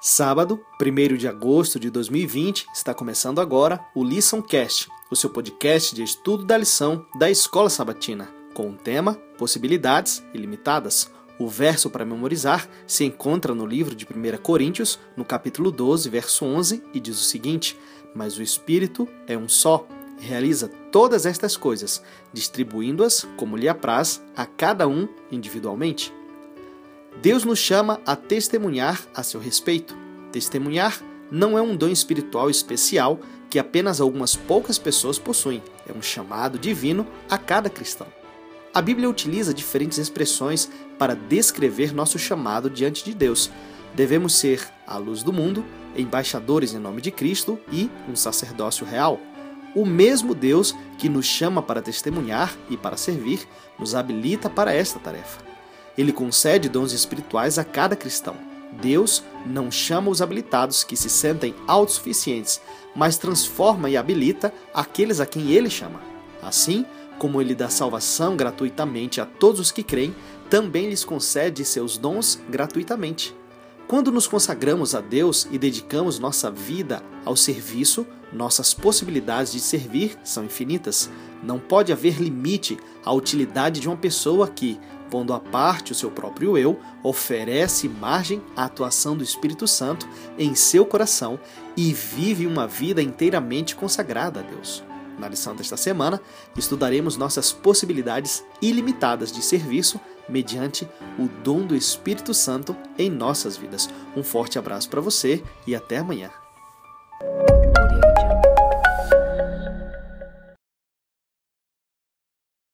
Sábado, 1 de agosto de 2020, está começando agora o Listen Cast, o seu podcast de estudo da lição da Escola Sabatina, com o tema Possibilidades Ilimitadas. O verso para memorizar se encontra no livro de 1 Coríntios, no capítulo 12, verso 11, e diz o seguinte: Mas o Espírito é um só, realiza todas estas coisas, distribuindo-as como lhe apraz a cada um individualmente. Deus nos chama a testemunhar a seu respeito. Testemunhar não é um dom espiritual especial que apenas algumas poucas pessoas possuem, é um chamado divino a cada cristão. A Bíblia utiliza diferentes expressões para descrever nosso chamado diante de Deus. Devemos ser a luz do mundo, embaixadores em nome de Cristo e um sacerdócio real. O mesmo Deus que nos chama para testemunhar e para servir nos habilita para esta tarefa. Ele concede dons espirituais a cada cristão. Deus não chama os habilitados que se sentem autossuficientes, mas transforma e habilita aqueles a quem ele chama. Assim, como ele dá salvação gratuitamente a todos os que creem, também lhes concede seus dons gratuitamente. Quando nos consagramos a Deus e dedicamos nossa vida ao serviço, nossas possibilidades de servir são infinitas. Não pode haver limite à utilidade de uma pessoa que, pondo à parte o seu próprio eu, oferece margem à atuação do Espírito Santo em seu coração e vive uma vida inteiramente consagrada a Deus. Na lição desta semana, estudaremos nossas possibilidades ilimitadas de serviço mediante o dom do Espírito Santo em nossas vidas. Um forte abraço para você e até amanhã.